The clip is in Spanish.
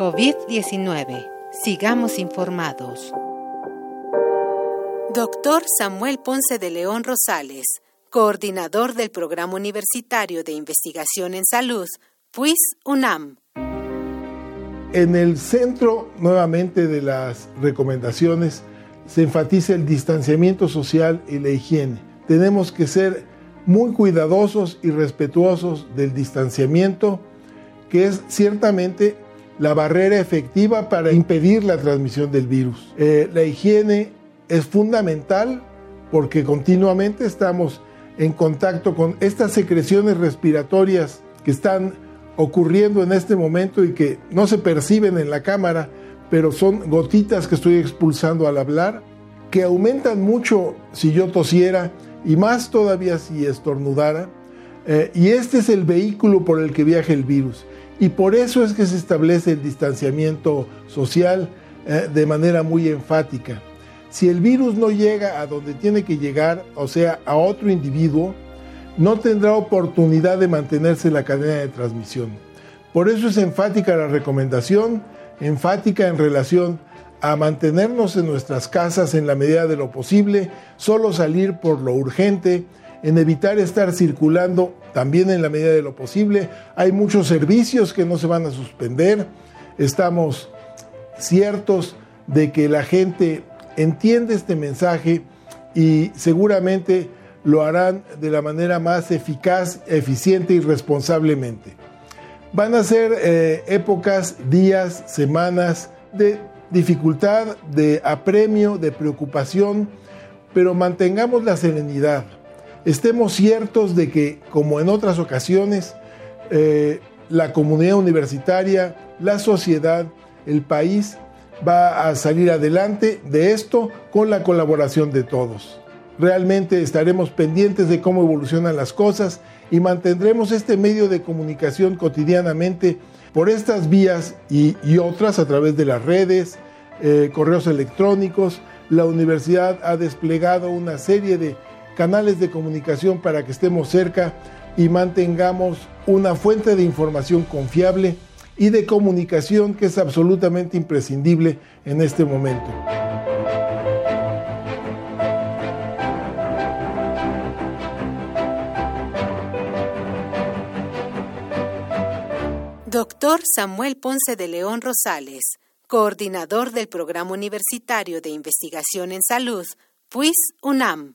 COVID-19. Sigamos informados. Doctor Samuel Ponce de León Rosales, coordinador del Programa Universitario de Investigación en Salud, PUIS UNAM. En el centro nuevamente de las recomendaciones se enfatiza el distanciamiento social y la higiene. Tenemos que ser muy cuidadosos y respetuosos del distanciamiento, que es ciertamente la barrera efectiva para impedir la transmisión del virus. Eh, la higiene es fundamental porque continuamente estamos en contacto con estas secreciones respiratorias que están ocurriendo en este momento y que no se perciben en la cámara, pero son gotitas que estoy expulsando al hablar, que aumentan mucho si yo tosiera y más todavía si estornudara. Eh, y este es el vehículo por el que viaja el virus. Y por eso es que se establece el distanciamiento social eh, de manera muy enfática. Si el virus no llega a donde tiene que llegar, o sea, a otro individuo, no tendrá oportunidad de mantenerse en la cadena de transmisión. Por eso es enfática la recomendación, enfática en relación a mantenernos en nuestras casas en la medida de lo posible, solo salir por lo urgente, en evitar estar circulando también en la medida de lo posible. Hay muchos servicios que no se van a suspender. Estamos ciertos de que la gente entiende este mensaje y seguramente lo harán de la manera más eficaz, eficiente y responsablemente. Van a ser eh, épocas, días, semanas de dificultad, de apremio, de preocupación, pero mantengamos la serenidad estemos ciertos de que, como en otras ocasiones, eh, la comunidad universitaria, la sociedad, el país va a salir adelante de esto con la colaboración de todos. Realmente estaremos pendientes de cómo evolucionan las cosas y mantendremos este medio de comunicación cotidianamente por estas vías y, otras a través de las redes, eh, correos electrónicos. La universidad ha desplegado una serie de canales de comunicación para que estemos cerca y mantengamos una fuente de información confiable y de comunicación que es absolutamente imprescindible en este momento. Doctor Samuel Ponce de León Rosales, coordinador del Programa Universitario de Investigación en Salud, PUIS UNAM.